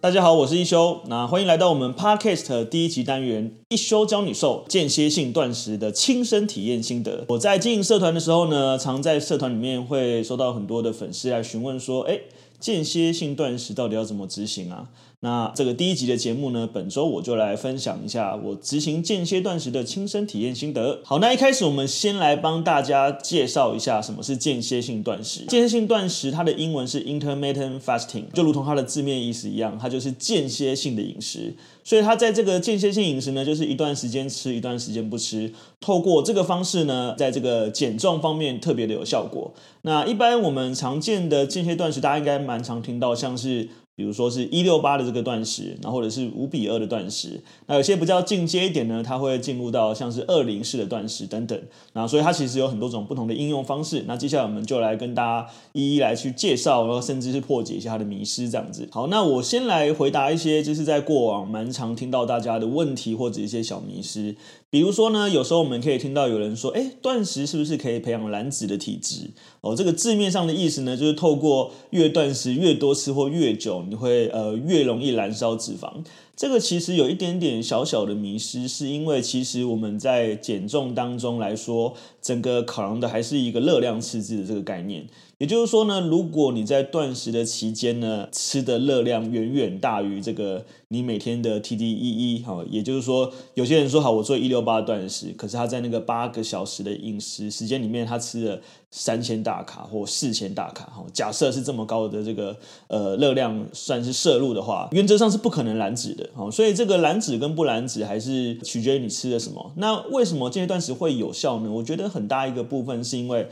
大家好，我是一休，那欢迎来到我们 Podcast 第一集单元，一休教你瘦，间歇性断食的亲身体验心得。我在经营社团的时候呢，常在社团里面会收到很多的粉丝来询问说，哎，间歇性断食到底要怎么执行啊？那这个第一集的节目呢，本周我就来分享一下我执行间歇断食的亲身体验心得。好，那一开始我们先来帮大家介绍一下什么是间歇性断食。间歇性断食它的英文是 intermittent fasting，就如同它的字面意思一样，它就是间歇性的饮食。所以它在这个间歇性饮食呢，就是一段时间吃，一段时间不吃。透过这个方式呢，在这个减重方面特别的有效果。那一般我们常见的间歇断食，大家应该蛮常听到，像是。比如说是一六八的这个断食，然后或者是五比二的断食，那有些比较进阶一点呢，它会进入到像是二零式的断食等等，那所以它其实有很多种不同的应用方式。那接下来我们就来跟大家一一来去介绍，然后甚至是破解一下它的迷失这样子。好，那我先来回答一些就是在过往蛮常听到大家的问题或者一些小迷失。比如说呢，有时候我们可以听到有人说，哎，断食是不是可以培养燃脂的体质？哦，这个字面上的意思呢，就是透过越断食越多吃或越久，你会呃越容易燃烧脂肪。这个其实有一点点小小的迷失，是因为其实我们在减重当中来说，整个考量的还是一个热量赤字的这个概念。也就是说呢，如果你在断食的期间呢，吃的热量远远大于这个你每天的 TDEE，好，也就是说，有些人说好，我做一六八断食，可是他在那个八个小时的饮食时间里面，他吃了三千大卡或四千大卡，哈，假设是这么高的这个呃热量算是摄入的话，原则上是不可能燃脂的，哈，所以这个燃脂跟不燃脂还是取决于你吃的什么。那为什么间歇断食会有效呢？我觉得很大一个部分是因为。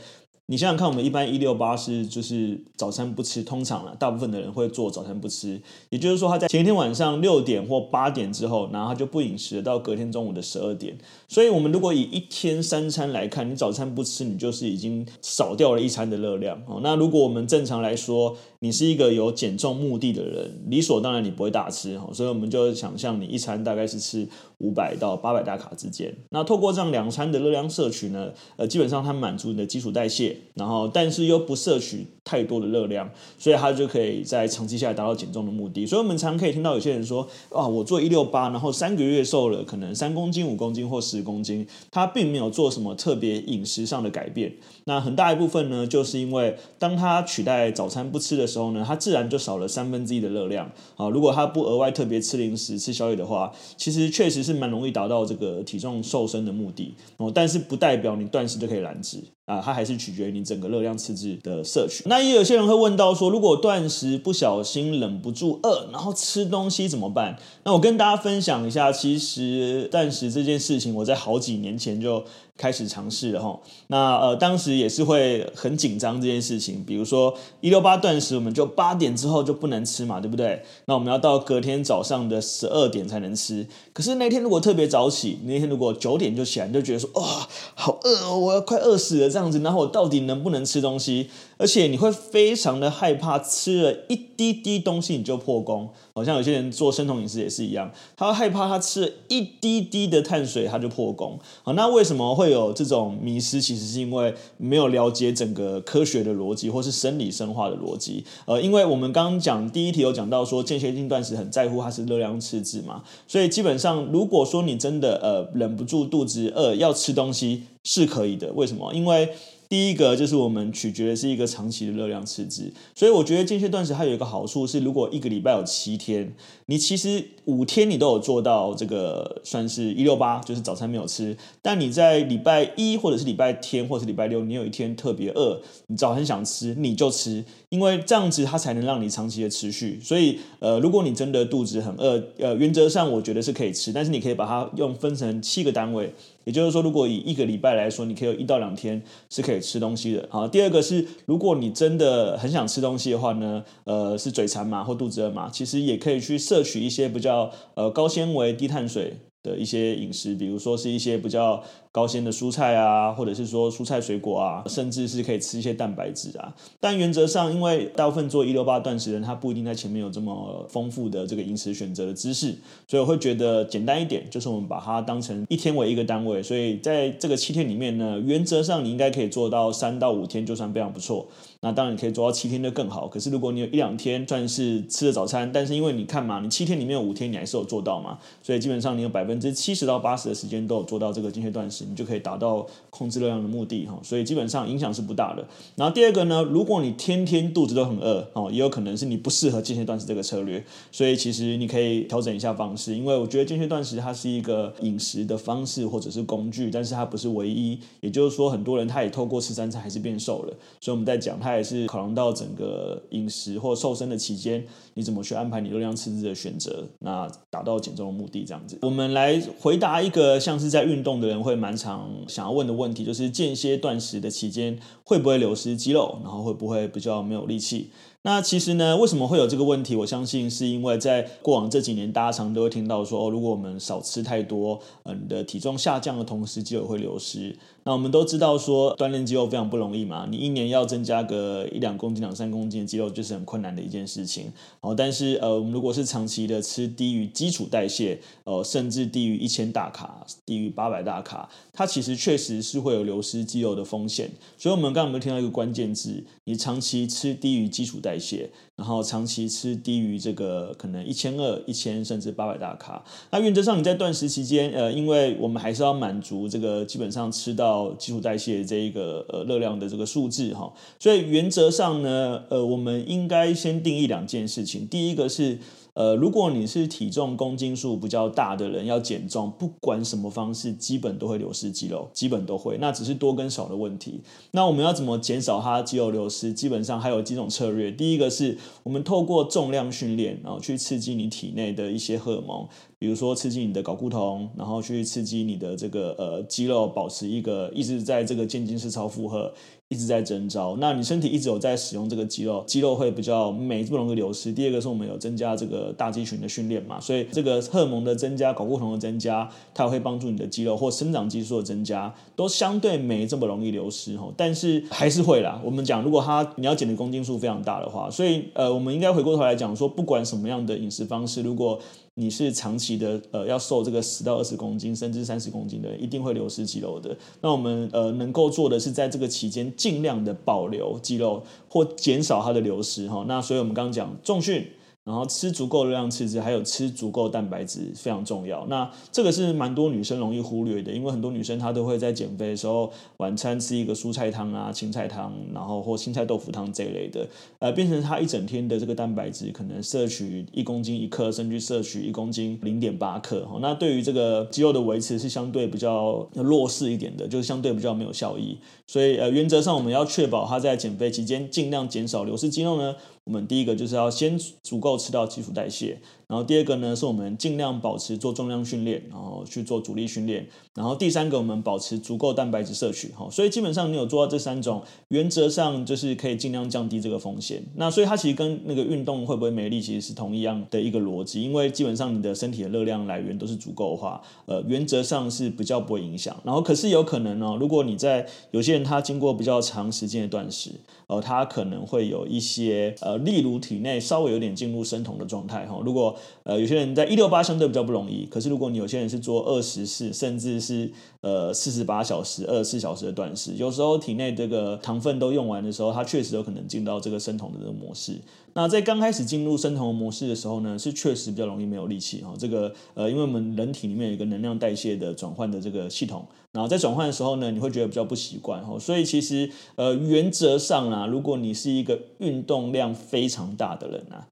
你想想看，我们一般一六八是就是早餐不吃，通常啊，大部分的人会做早餐不吃，也就是说他在前一天晚上六点或八点之后，然后他就不饮食了，到隔天中午的十二点。所以，我们如果以一天三餐来看，你早餐不吃，你就是已经少掉了一餐的热量。哦，那如果我们正常来说，你是一个有减重目的的人，理所当然你不会大吃。哦，所以我们就想象你一餐大概是吃五百到八百大卡之间。那透过这样两餐的热量摄取呢，呃，基本上它满足你的基础代谢。然后，但是又不摄取太多的热量，所以它就可以在长期下来达到减重的目的。所以，我们常可以听到有些人说：“啊，我做一六八，然后三个月瘦了，可能三公斤、五公斤或十公斤，他并没有做什么特别饮食上的改变。那很大一部分呢，就是因为当他取代早餐不吃的时候呢，他自然就少了三分之一的热量。啊，如果他不额外特别吃零食、吃宵夜的话，其实确实是蛮容易达到这个体重瘦身的目的。哦，但是不代表你断食就可以燃脂。”啊，它还是取决于你整个热量赤字的摄取。那也有些人会问到说，如果断食不小心忍不住饿，然后吃东西怎么办？那我跟大家分享一下，其实断食这件事情，我在好几年前就开始尝试了哈，那呃当时也是会很紧张这件事情，比如说一六八断食，我们就八点之后就不能吃嘛，对不对？那我们要到隔天早上的十二点才能吃。可是那天如果特别早起，那天如果九点就起来，就觉得说，哇、哦，好饿哦，我要快饿死了这样子，然后我到底能不能吃东西？而且你会非常的害怕，吃了一滴滴东西你就破功。好像有些人做生酮饮食也是一样，他会害怕他吃了一滴滴的碳水他就破功。好，那为什么会有这种迷思？其实是因为没有了解整个科学的逻辑，或是生理生化的逻辑。呃，因为我们刚刚讲第一题有讲到说间歇性断食很在乎它是热量赤字嘛，所以基本上如果说你真的呃忍不住肚子饿要吃东西是可以的。为什么？因为第一个就是我们取决的是一个长期的热量赤字，所以我觉得间歇断食它有一个好处是，如果一个礼拜有七天，你其实五天你都有做到这个算是一六八，就是早餐没有吃，但你在礼拜一或者是礼拜天或者是礼拜六，你有一天特别饿，你早很想吃你就吃，因为这样子它才能让你长期的持续。所以呃，如果你真的肚子很饿，呃，原则上我觉得是可以吃，但是你可以把它用分成七个单位。也就是说，如果以一个礼拜来说，你可以有一到两天是可以吃东西的。好，第二个是，如果你真的很想吃东西的话呢，呃，是嘴馋嘛，或肚子饿嘛，其实也可以去摄取一些比较呃高纤维、低碳水的一些饮食，比如说是一些比较。高纤的蔬菜啊，或者是说蔬菜水果啊，甚至是可以吃一些蛋白质啊。但原则上，因为大部分做一六八断食人，他不一定在前面有这么丰富的这个饮食选择的知识，所以我会觉得简单一点，就是我们把它当成一天为一个单位。所以在这个七天里面呢，原则上你应该可以做到三到五天，就算非常不错。那当然你可以做到七天就更好。可是如果你有一两天算是吃了早餐，但是因为你看嘛，你七天里面有五天你还是有做到嘛，所以基本上你有百分之七十到八十的时间都有做到这个间歇断食。你就可以达到控制热量的目的哈，所以基本上影响是不大的。然后第二个呢，如果你天天肚子都很饿哦，也有可能是你不适合间歇断食这个策略。所以其实你可以调整一下方式，因为我觉得间歇断食它是一个饮食的方式或者是工具，但是它不是唯一。也就是说，很多人他也透过吃三餐还是变瘦了。所以我们在讲，它也是考量到整个饮食或瘦身的期间，你怎么去安排你热量赤字的选择，那达到减重的目的这样子。我们来回答一个像是在运动的人会蛮常。想要问的问题就是间歇断食的期间会不会流失肌肉，然后会不会比较没有力气？那其实呢，为什么会有这个问题？我相信是因为在过往这几年，大家常都会听到说，哦，如果我们少吃太多，嗯，你的体重下降的同时，肌肉会流失。那我们都知道说，锻炼肌肉非常不容易嘛，你一年要增加个一两公斤、两三公斤的肌肉，就是很困难的一件事情。哦，但是呃，我们如果是长期的吃低于基础代谢，呃，甚至低于一千大卡、低于八百大卡，它其实确实是会有流失肌肉的风险。所以，我们刚刚有没有听到一个关键字？你长期吃低于基础代代谢。然后长期吃低于这个可能一千二、一千甚至八百大卡，那原则上你在断食期间，呃，因为我们还是要满足这个基本上吃到基础代谢这一个呃热量的这个数字哈，所以原则上呢，呃，我们应该先定义两件事情，第一个是。呃，如果你是体重公斤数比较大的人，要减重，不管什么方式，基本都会流失肌肉，基本都会，那只是多跟少的问题。那我们要怎么减少它肌肉流失？基本上还有几种策略。第一个是我们透过重量训练，然后去刺激你体内的一些荷尔蒙，比如说刺激你的睾固酮，然后去刺激你的这个呃肌肉，保持一个一直在这个渐进式超负荷。一直在增招，那你身体一直有在使用这个肌肉，肌肉会比较没这么容易流失。第二个是我们有增加这个大肌群的训练嘛，所以这个荷尔蒙的增加、睾固酮的增加，它会帮助你的肌肉或生长激素的增加，都相对没这么容易流失哦。但是还是会啦。我们讲，如果它你要减的公斤数非常大的话，所以呃，我们应该回过头来讲说，不管什么样的饮食方式，如果你是长期的，呃，要瘦这个十到二十公斤，甚至三十公斤的，一定会流失肌肉的。那我们呃能够做的是，在这个期间尽量的保留肌肉，或减少它的流失哈。那所以我们刚刚讲重训。然后吃足够热量赤字，还有吃足够蛋白质非常重要。那这个是蛮多女生容易忽略的，因为很多女生她都会在减肥的时候晚餐吃一个蔬菜汤啊、青菜汤，然后或青菜豆腐汤这一类的，呃，变成她一整天的这个蛋白质可能摄取一公斤一克，甚至摄取一公斤零点八克。哈，那对于这个肌肉的维持是相对比较弱势一点的，就是相对比较没有效益。所以呃，原则上我们要确保她在减肥期间尽量减少流失肌肉呢。我们第一个就是要先足够吃到基础代谢。然后第二个呢，是我们尽量保持做重量训练，然后去做阻力训练。然后第三个，我们保持足够蛋白质摄取。哈，所以基本上你有做到这三种，原则上就是可以尽量降低这个风险。那所以它其实跟那个运动会不会没力，其实是同一样的一个逻辑。因为基本上你的身体的热量来源都是足够的话，呃，原则上是比较不会影响。然后可是有可能呢，如果你在有些人他经过比较长时间的断食，呃，他可能会有一些呃，例如体内稍微有点进入生酮的状态。哈，如果呃，有些人在一六八相对比较不容易，可是如果你有些人是做二十四，甚至是呃四十八小时、二十四小时的断食，有时候体内这个糖分都用完的时候，它确实有可能进到这个生酮的这个模式。那在刚开始进入生酮模式的时候呢，是确实比较容易没有力气哈。这个呃，因为我们人体里面有一个能量代谢的转换的这个系统，然后在转换的时候呢，你会觉得比较不习惯哈。所以其实呃，原则上啊，如果你是一个运动量非常大的人啊。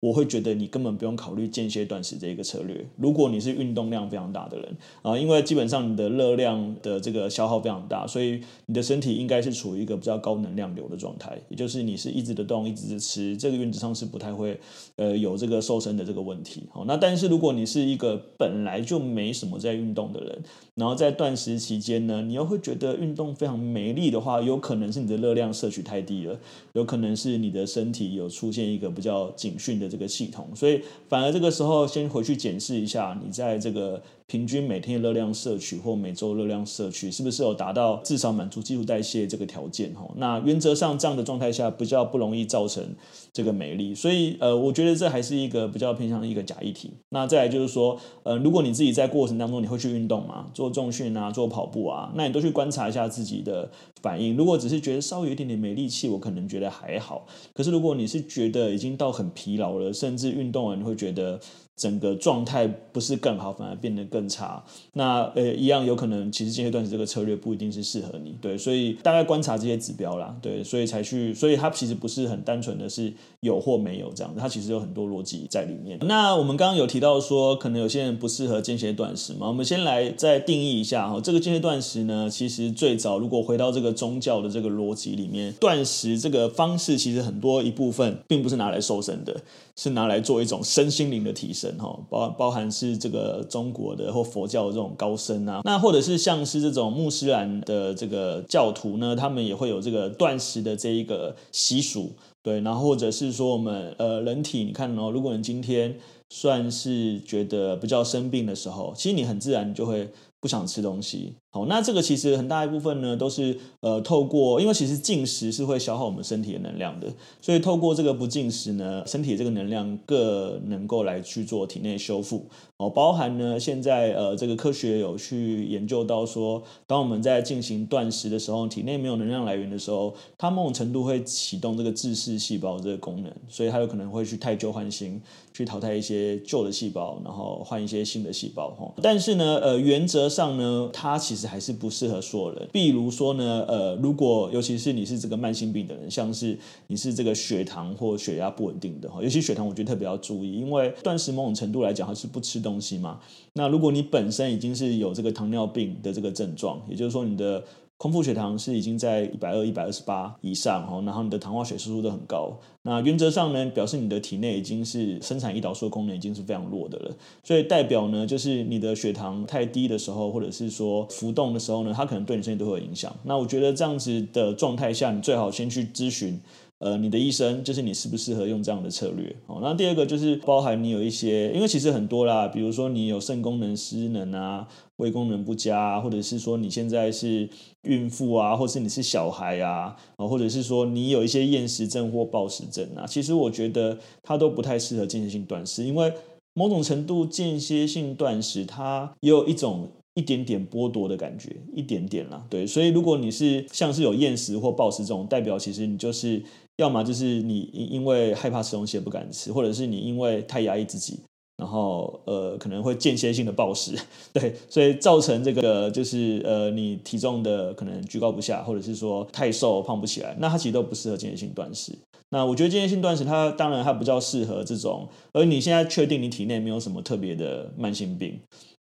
我会觉得你根本不用考虑间歇断食这一个策略。如果你是运动量非常大的人啊，因为基本上你的热量的这个消耗非常大，所以你的身体应该是处于一个比较高能量流的状态，也就是你是一直的动，一直的吃，这个原则上是不太会呃有这个瘦身的这个问题。好，那但是如果你是一个本来就没什么在运动的人，然后在断食期间呢，你又会觉得运动非常没力的话，有可能是你的热量摄取太低了，有可能是你的身体有出现一个比较警讯的。这个系统，所以反而这个时候先回去检视一下，你在这个平均每天的热量摄取或每周热量摄取是不是有达到至少满足基础代谢这个条件？哈，那原则上这样的状态下比较不容易造成这个没力，所以呃，我觉得这还是一个比较偏向一个假议题。那再来就是说，呃，如果你自己在过程当中你会去运动嘛，做重训啊，做跑步啊，那你都去观察一下自己的反应。如果只是觉得稍微有一点点没力气，我可能觉得还好。可是如果你是觉得已经到很疲劳了，甚至运动完你会觉得。整个状态不是更好，反而变得更差。那呃，一样有可能，其实间歇断食这个策略不一定是适合你。对，所以大概观察这些指标啦。对，所以才去，所以它其实不是很单纯的是有或没有这样子，它其实有很多逻辑在里面。那我们刚刚有提到说，可能有些人不适合间歇断食嘛？我们先来再定义一下哈，这个间歇断食呢，其实最早如果回到这个宗教的这个逻辑里面，断食这个方式其实很多一部分并不是拿来瘦身的，是拿来做一种身心灵的提升哈。包包含是这个中国的或佛教的这种高僧啊，那或者是像是这种穆斯兰的这个教徒呢，他们也会有这个断食的这一个习俗，对，然后或者是说我们呃人体，你看哦，如果你今天算是觉得比较生病的时候，其实你很自然就会不想吃东西。好，那这个其实很大一部分呢，都是呃透过，因为其实进食是会消耗我们身体的能量的，所以透过这个不进食呢，身体这个能量更能够来去做体内修复。哦，包含呢现在呃这个科学有去研究到说，当我们在进行断食的时候，体内没有能量来源的时候，它某种程度会启动这个自噬细胞这个功能，所以它有可能会去汰旧换新，去淘汰一些旧的细胞，然后换一些新的细胞。哈，但是呢，呃原则上呢，它其实还是不适合所有人。比如说呢，呃，如果尤其是你是这个慢性病的人，像是你是这个血糖或血压不稳定的哈，尤其血糖，我觉得特别要注意，因为断食某种程度来讲，它是不吃东西嘛。那如果你本身已经是有这个糖尿病的这个症状，也就是说你的。空腹血糖是已经在一百二、一百二十八以上哦，然后你的糖化血色素都很高，那原则上呢，表示你的体内已经是生产胰岛素的功能已经是非常弱的了，所以代表呢，就是你的血糖太低的时候，或者是说浮动的时候呢，它可能对你身体都会有影响。那我觉得这样子的状态下，你最好先去咨询。呃，你的医生就是你适不适合用这样的策略哦。那第二个就是包含你有一些，因为其实很多啦，比如说你有肾功能失能啊，胃功能不佳啊，或者是说你现在是孕妇啊，或是你是小孩啊，或者是说你有一些厌食症或暴食症啊，其实我觉得它都不太适合间歇性断食，因为某种程度间歇性断食它也有一种。一点点剥夺的感觉，一点点啦，对，所以如果你是像是有厌食或暴食这种，代表其实你就是要么就是你因为害怕吃东西不敢吃，或者是你因为太压抑自己，然后呃可能会间歇性的暴食，对，所以造成这个就是呃你体重的可能居高不下，或者是说太瘦胖不起来，那它其实都不适合间歇性断食。那我觉得间歇性断食它当然它比较适合这种，而你现在确定你体内没有什么特别的慢性病。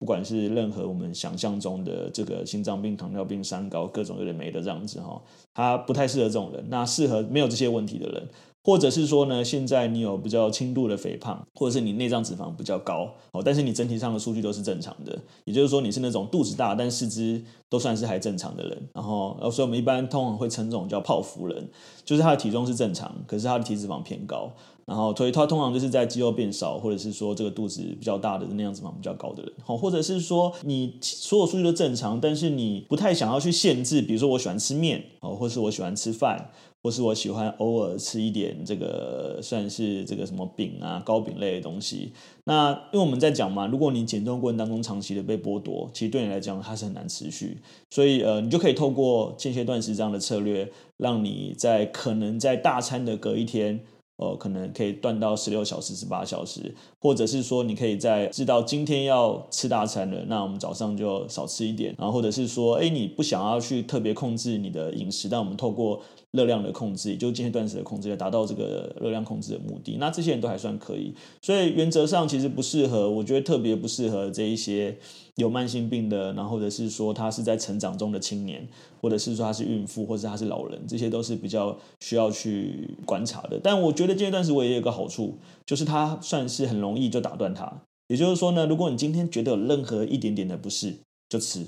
不管是任何我们想象中的这个心脏病、糖尿病、三高，各种有点没的这样子哈，它不太适合这种人。那适合没有这些问题的人，或者是说呢，现在你有比较轻度的肥胖，或者是你内脏脂肪比较高哦，但是你整体上的数据都是正常的，也就是说你是那种肚子大但四肢都算是还正常的人。然后，所以我们一般通常会称这种叫泡芙人，就是他的体重是正常，可是他的体脂肪偏高。然后，所以他通常就是在肌肉变少，或者是说这个肚子比较大的那样子嘛，比较高的人，好，或者是说你所有数据都正常，但是你不太想要去限制，比如说我喜欢吃面，哦，或是我喜欢吃饭，或是我喜欢偶尔吃一点这个算是这个什么饼啊、糕饼类的东西。那因为我们在讲嘛，如果你减重过程当中长期的被剥夺，其实对你来讲它是很难持续，所以呃，你就可以透过间歇断食这样的策略，让你在可能在大餐的隔一天。呃，可能可以断到十六小时、十八小时，或者是说，你可以在知道今天要吃大餐了，那我们早上就少吃一点。然后或者是说，哎，你不想要去特别控制你的饮食，但我们透过热量的控制，也就是间歇断食的控制，来达到这个热量控制的目的。那这些人都还算可以，所以原则上其实不适合，我觉得特别不适合这一些有慢性病的，然后或者是说他是在成长中的青年，或者是说他是孕妇，或者他是老人，这些都是比较需要去观察的。但我觉得间歇断食我也有个好处，就是它算是很容易就打断它。也就是说呢，如果你今天觉得有任何一点点的不适，就吃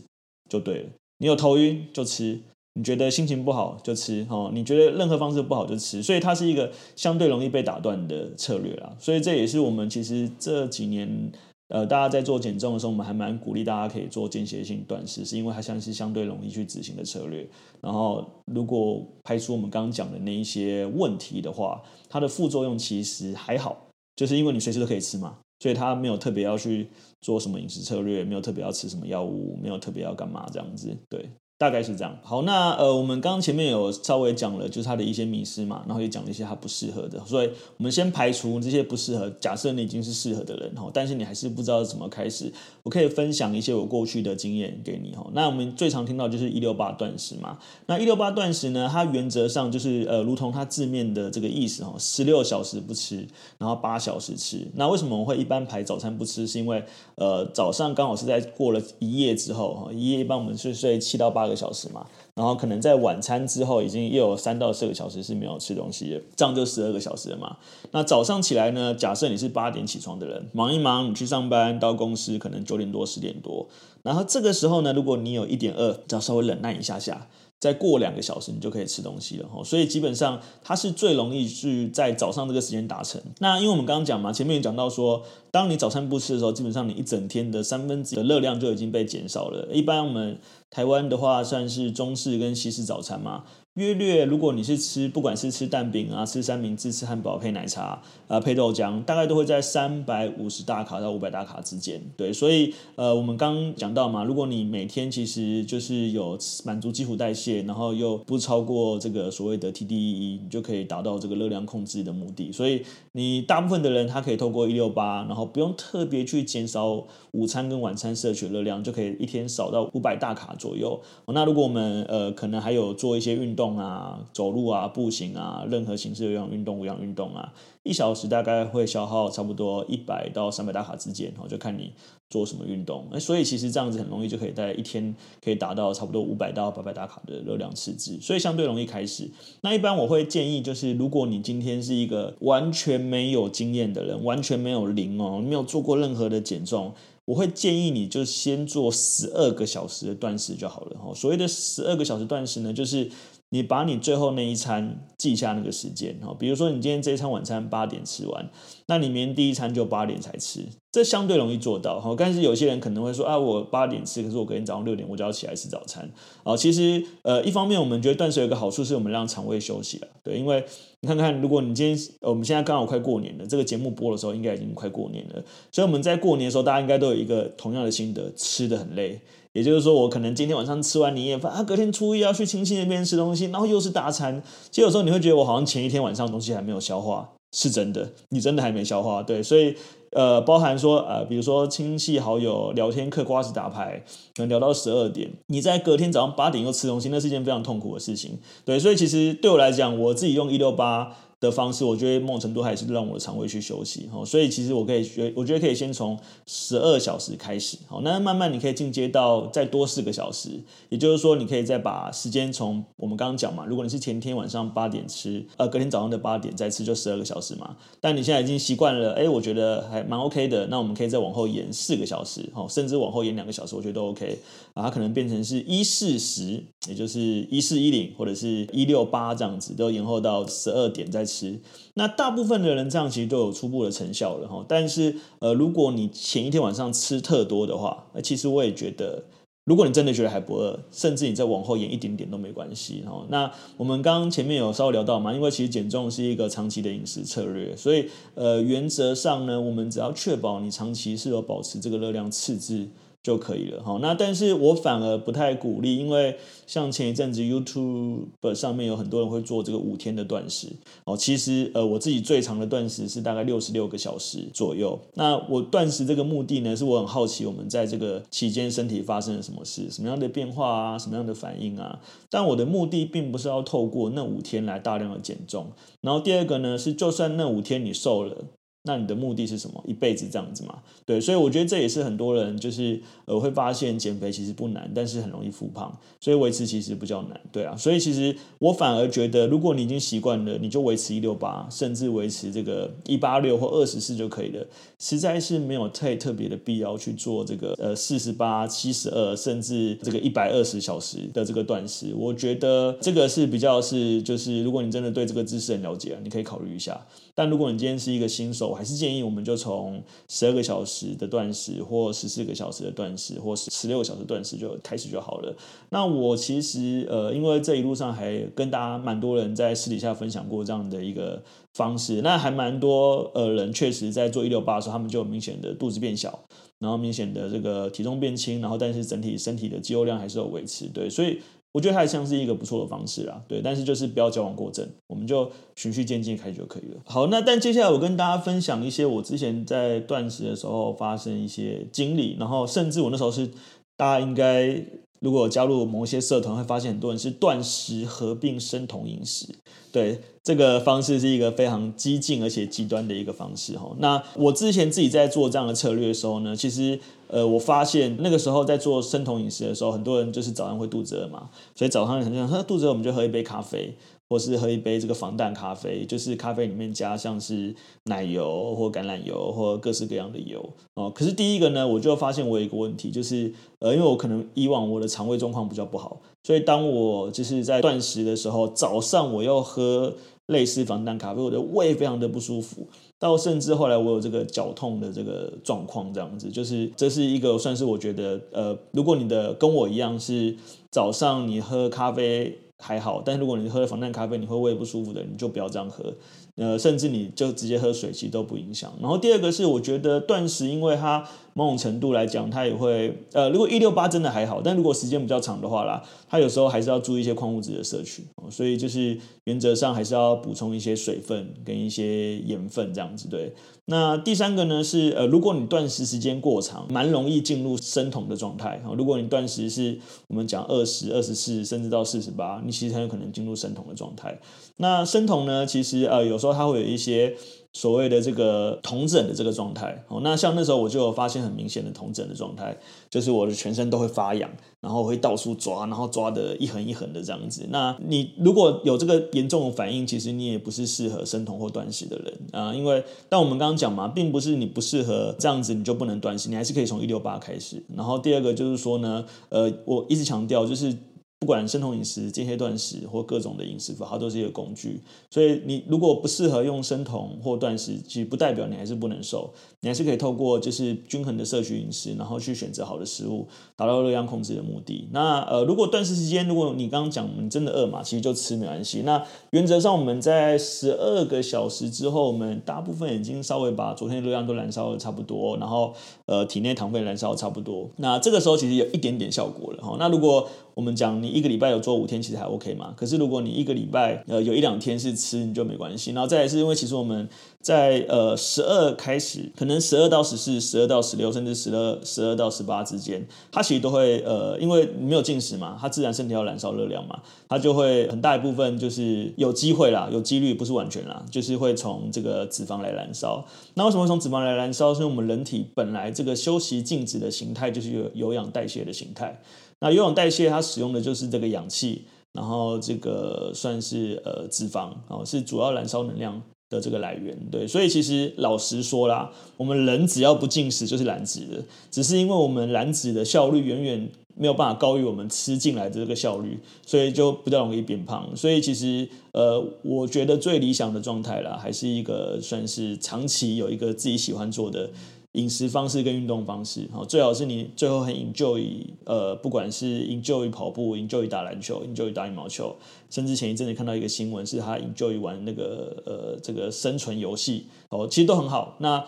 就对了。你有头晕就吃，你觉得心情不好就吃，哦，你觉得任何方式不好就吃，所以它是一个相对容易被打断的策略啦。所以这也是我们其实这几年。呃，大家在做减重的时候，我们还蛮鼓励大家可以做间歇性断食，是因为它像是相对容易去执行的策略。然后，如果排除我们刚刚讲的那一些问题的话，它的副作用其实还好，就是因为你随时都可以吃嘛，所以它没有特别要去做什么饮食策略，没有特别要吃什么药物，没有特别要干嘛这样子，对。大概是这样。好，那呃，我们刚刚前面有稍微讲了，就是他的一些迷思嘛，然后也讲了一些他不适合的，所以我们先排除这些不适合。假设你已经是适合的人哈，但是你还是不知道怎么开始，我可以分享一些我过去的经验给你哈。那我们最常听到就是一六八断食嘛。那一六八断食呢，它原则上就是呃，如同它字面的这个意思哈，十六小时不吃，然后八小时吃。那为什么我会一般排早餐不吃？是因为呃，早上刚好是在过了一夜之后哈，一夜一般我们是睡七到八。八个小时嘛，然后可能在晚餐之后已经又有三到四个小时是没有吃东西的，这样就十二个小时了嘛。那早上起来呢，假设你是八点起床的人，忙一忙，你去上班到公司可能九点多十点多，然后这个时候呢，如果你有一点饿，只要稍微忍耐一下下。再过两个小时，你就可以吃东西了哈。所以基本上它是最容易去在早上这个时间达成。那因为我们刚刚讲嘛，前面也讲到说，当你早餐不吃的时候，基本上你一整天的三分之一的热量就已经被减少了。一般我们台湾的话，算是中式跟西式早餐嘛。约略，如果你是吃，不管是吃蛋饼啊，吃三明治，吃汉堡配奶茶，啊、配豆浆，大概都会在三百五十大卡到五百大卡之间。对，所以呃，我们刚讲到嘛，如果你每天其实就是有满足基础代谢，然后又不超过这个所谓的 TDEE，你就可以达到这个热量控制的目的。所以你大部分的人他可以透过一六八，然后不用特别去减少午餐跟晚餐摄取热量，就可以一天少到五百大卡左右。那如果我们呃可能还有做一些运动。动啊，走路啊，步行啊，任何形式有氧运动、无氧运动啊，一小时大概会消耗差不多一百到三百大卡之间，然后就看你做什么运动。那所以其实这样子很容易就可以在一天可以达到差不多五百到八百大卡的热量赤字，所以相对容易开始。那一般我会建议就是，如果你今天是一个完全没有经验的人，完全没有零哦，没有做过任何的减重。我会建议你就先做十二个小时的断食就好了哈。所谓的十二个小时断食呢，就是你把你最后那一餐记下那个时间哈。比如说你今天这一餐晚餐八点吃完，那你明天第一餐就八点才吃，这相对容易做到哈。但是有些人可能会说啊，我八点吃，可是我隔天早上六点我就要起来吃早餐啊。其实呃，一方面我们觉得断食有一个好处是我们让肠胃休息了，对，因为你看看，如果你今天我们现在刚好快过年了，这个节目播的时候应该已经快过年了，所以我们在过年的时候大家应该都有。一个同样的心得，吃得很累，也就是说，我可能今天晚上吃完年夜饭，啊，隔天初一要去亲戚那边吃东西，然后又是大餐。其实有时候你会觉得，我好像前一天晚上东西还没有消化，是真的，你真的还没消化。对，所以呃，包含说呃，比如说亲戚好友聊天、嗑瓜子、打牌，可能聊到十二点，你在隔天早上八点又吃东西，那是一件非常痛苦的事情。对，所以其实对我来讲，我自己用一六八。的方式，我觉得某种程度还是让我的肠胃去休息哦，所以其实我可以觉，我觉得可以先从十二小时开始，好，那慢慢你可以进阶到再多四个小时，也就是说，你可以再把时间从我们刚刚讲嘛，如果你是前天晚上八点吃，呃，隔天早上的八点再吃，就十二个小时嘛。但你现在已经习惯了，哎，我觉得还蛮 OK 的，那我们可以再往后延四个小时哦，甚至往后延两个小时，我觉得都 OK 啊，它可能变成是一四十，也就是一四一零或者是一六八这样子，都延后到十二点再吃。吃，那大部分的人这样其实都有初步的成效了哈。但是呃，如果你前一天晚上吃特多的话，那其实我也觉得，如果你真的觉得还不饿，甚至你再往后延一点点都没关系哈。那我们刚刚前面有稍微聊到嘛，因为其实减重是一个长期的饮食策略，所以呃，原则上呢，我们只要确保你长期是有保持这个热量赤字就可以了哈。那但是我反而不太鼓励，因为像前一阵子 YouTube 上面有很多人会做这个五天的断食哦。其实呃我自己最长的断食是大概六十六个小时左右。那我断食这个目的呢，是我很好奇我们在这个期间身体发生了什么事，什么样的变化啊，什么样的反应啊。但我的目的并不是要透过那五天来大量的减重。然后第二个呢是，就算那五天你瘦了。那你的目的是什么？一辈子这样子嘛？对，所以我觉得这也是很多人就是呃会发现减肥其实不难，但是很容易复胖，所以维持其实比较难，对啊。所以其实我反而觉得，如果你已经习惯了，你就维持一六八，甚至维持这个一八六或二十四就可以了，实在是没有太特别的必要去做这个呃四十八、七十二，甚至这个一百二十小时的这个断食。我觉得这个是比较是就是如果你真的对这个知识很了解，你可以考虑一下。但如果你今天是一个新手，我还是建议我们就从十二个小时的断食，或十四个小时的断食，或十六个小时断食就开始就好了。那我其实呃，因为这一路上还跟大家蛮多人在私底下分享过这样的一个方式，那还蛮多呃人确实在做一六八的时候，他们就明显的肚子变小，然后明显的这个体重变轻，然后但是整体身体的肌肉量还是有维持，对，所以。我觉得它像是一个不错的方式啦，对，但是就是不要交往过正，我们就循序渐进开始就可以了。好，那但接下来我跟大家分享一些我之前在断食的时候发生一些经历，然后甚至我那时候是大家应该如果加入某些社团会发现很多人是断食合并生酮饮食，对，这个方式是一个非常激进而且极端的一个方式哈。那我之前自己在做这样的策略的时候呢，其实。呃，我发现那个时候在做生酮饮食的时候，很多人就是早上会肚子饿嘛，所以早上很想喝肚子饿，我们就喝一杯咖啡，或是喝一杯这个防弹咖啡，就是咖啡里面加像是奶油或橄榄油或各式各样的油哦。可是第一个呢，我就发现我有一个问题，就是呃，因为我可能以往我的肠胃状况比较不好，所以当我就是在断食的时候，早上我要喝类似防弹咖啡，我的胃非常的不舒服。到甚至后来我有这个绞痛的这个状况，这样子就是这是一个算是我觉得呃，如果你的跟我一样是早上你喝咖啡还好，但如果你喝了防弹咖啡你会胃不舒服的，你就不要这样喝。呃，甚至你就直接喝水，其实都不影响。然后第二个是，我觉得断食，因为它某种程度来讲，它也会呃，如果一六八真的还好，但如果时间比较长的话啦，它有时候还是要注意一些矿物质的摄取。所以就是原则上还是要补充一些水分跟一些盐分这样子。对，那第三个呢是呃，如果你断食时间过长，蛮容易进入生酮的状态。如果你断食是我们讲二十二十四甚至到四十八，你其实很有可能进入生酮的状态。那生酮呢，其实呃有。时候它会有一些所谓的这个酮症的这个状态哦，那像那时候我就有发现很明显的酮疹的状态，就是我的全身都会发痒，然后会到处抓，然后抓的一横一横的这样子。那你如果有这个严重的反应，其实你也不是适合生酮或断食的人啊，因为但我们刚刚讲嘛，并不是你不适合这样子你就不能断食，你还是可以从一六八开始。然后第二个就是说呢，呃，我一直强调就是。不管生酮饮食、间歇断食或各种的饮食法，它都是一个工具。所以你如果不适合用生酮或断食，其实不代表你还是不能瘦，你还是可以透过就是均衡的摄取饮食，然后去选择好的食物，达到热量控制的目的。那呃，如果断食时间，如果你刚刚讲你真的饿嘛，其实就吃没关系。那原则上我们在十二个小时之后，我们大部分已经稍微把昨天的热量都燃烧的差不多，然后呃体内糖分燃烧差不多。那这个时候其实有一点点效果了哈。那如果我们讲你一个礼拜有做五天，其实还 OK 嘛。可是如果你一个礼拜呃有一两天是吃，你就没关系。然后再来是因为其实我们在呃十二开始，可能十二到十四、十二到十六，甚至十二十二到十八之间，它其实都会呃，因为没有进食嘛，它自然身体要燃烧热量嘛，它就会很大一部分就是有机会啦，有几率不是完全啦，就是会从这个脂肪来燃烧。那为什么从脂肪来燃烧？是因为我们人体本来这个休息静止的形态就是有有氧代谢的形态。那有氧代谢它使用的就是这个氧气，然后这个算是呃脂肪哦，是主要燃烧能量的这个来源。对，所以其实老实说啦，我们人只要不进食就是燃脂的，只是因为我们燃脂的效率远远没有办法高于我们吃进来的这个效率，所以就比较容易变胖。所以其实呃，我觉得最理想的状态啦，还是一个算是长期有一个自己喜欢做的。饮食方式跟运动方式，好，最好是你最后很 enjoy，呃，不管是 enjoy 跑步，enjoy 打篮球，enjoy 打羽毛球，甚至前一阵子看到一个新闻，是他 enjoy 玩那个呃这个生存游戏，哦，其实都很好。那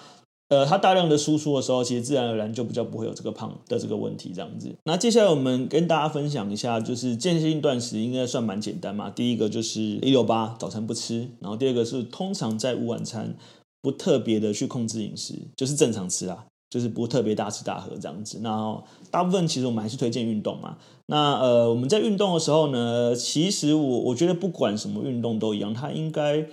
呃，他大量的输出的时候，其实自然而然就比较不会有这个胖的这个问题，这样子。那接下来我们跟大家分享一下，就是间歇性断食应该算蛮简单嘛。第一个就是一六八，早餐不吃，然后第二个是通常在午晚餐不特别的去控制饮食，就是正常吃啦，就是不特别大吃大喝这样子。那大部分其实我们还是推荐运动嘛。那呃，我们在运动的时候呢，其实我我觉得不管什么运动都一样，它应该。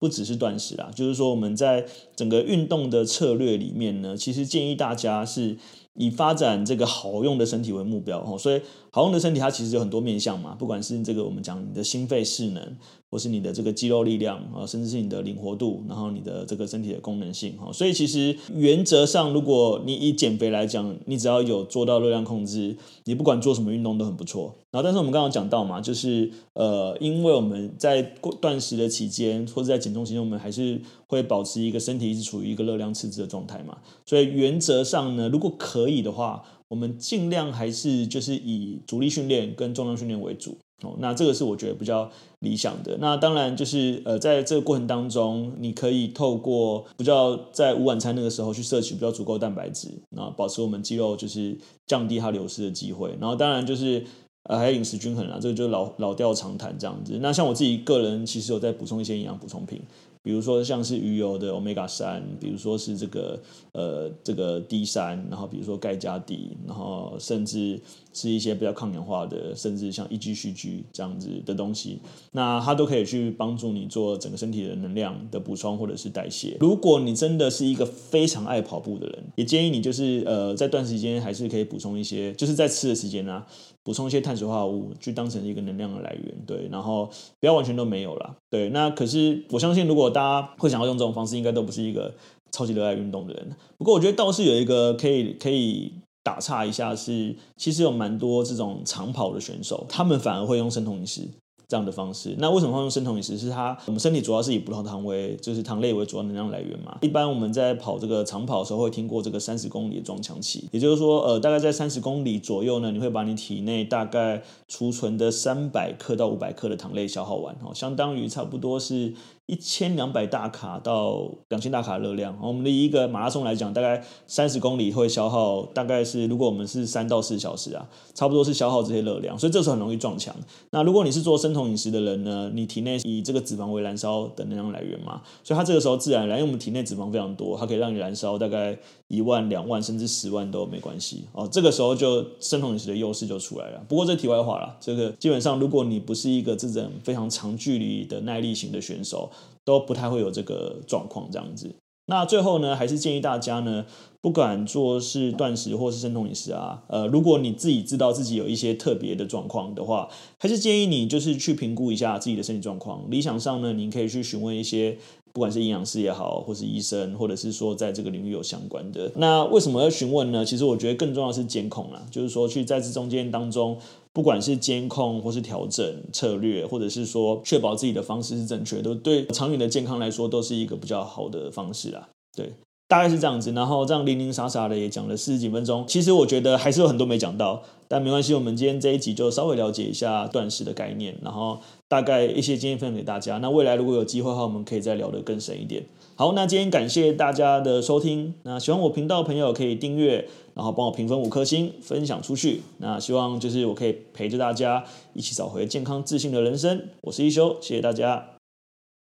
不只是断食啦，就是说我们在整个运动的策略里面呢，其实建议大家是以发展这个好用的身体为目标哦。所以好用的身体它其实有很多面向嘛，不管是这个我们讲你的心肺势能。或是你的这个肌肉力量啊，甚至是你的灵活度，然后你的这个身体的功能性哈，所以其实原则上，如果你以减肥来讲，你只要有做到热量控制，你不管做什么运动都很不错。然后，但是我们刚刚讲到嘛，就是呃，因为我们在断食的期间，或者在减重期间，我们还是会保持一个身体一直处于一个热量赤字的状态嘛。所以原则上呢，如果可以的话，我们尽量还是就是以阻力训练跟重量训练为主。哦，那这个是我觉得比较理想的。那当然就是呃，在这个过程当中，你可以透过比较在午晚餐那个时候去摄取比较足够蛋白质，那保持我们肌肉就是降低它流失的机会。然后当然就是呃，还有饮食均衡啦，这个就老老调常谈这样子。那像我自己个人其实有在补充一些营养补充品。比如说像是鱼油的 Omega 三，比如说是这个呃这个 D 三，然后比如说钙加 D，然后甚至是一些比较抗氧化的，甚至像 EGCG 这样子的东西，那它都可以去帮助你做整个身体的能量的补充或者是代谢。如果你真的是一个非常爱跑步的人，也建议你就是呃在段时间还是可以补充一些，就是在吃的时间啊，补充一些碳水化合物，去当成一个能量的来源。对，然后不要完全都没有啦。对，那可是我相信如果大家会想要用这种方式，应该都不是一个超级热爱运动的人。不过，我觉得倒是有一个可以可以打岔一下是，是其实有蛮多这种长跑的选手，他们反而会用生酮饮食。这样的方式，那为什么会用生酮饮食？是它我们身体主要是以葡萄糖为，就是糖类为主要能量来源嘛。一般我们在跑这个长跑的时候，会听过这个三十公里的撞墙期，也就是说，呃，大概在三十公里左右呢，你会把你体内大概储存的三百克到五百克的糖类消耗完，哦，相当于差不多是。一千两百大卡到两千大卡热量，我们的一个马拉松来讲，大概三十公里会消耗，大概是如果我们是三到四小时啊，差不多是消耗这些热量，所以这时候很容易撞墙。那如果你是做生酮饮食的人呢，你体内以这个脂肪为燃烧的能量来源嘛，所以它这个时候自然来，因为我们体内脂肪非常多，它可以让你燃烧大概一万、两万甚至十万都没关系哦。这个时候就生酮饮食的优势就出来了。不过这题外话了，这个基本上如果你不是一个这种非常长距离的耐力型的选手。都不太会有这个状况这样子。那最后呢，还是建议大家呢，不管做是断食或是生酮饮食啊，呃，如果你自己知道自己有一些特别的状况的话，还是建议你就是去评估一下自己的身体状况。理想上呢，您可以去询问一些。不管是营养师也好，或是医生，或者是说在这个领域有相关的，那为什么要询问呢？其实我觉得更重要是监控啦，就是说去在这中间当中，不管是监控或是调整策略，或者是说确保自己的方式是正确，都对长远的健康来说都是一个比较好的方式啦。对。大概是这样子，然后这样零零散散的也讲了四十几分钟。其实我觉得还是有很多没讲到，但没关系，我们今天这一集就稍微了解一下断食的概念，然后大概一些经验分享给大家。那未来如果有机会的话，我们可以再聊得更深一点。好，那今天感谢大家的收听。那喜欢我频道的朋友可以订阅，然后帮我评分五颗星，分享出去。那希望就是我可以陪着大家一起找回健康自信的人生。我是一休，谢谢大家。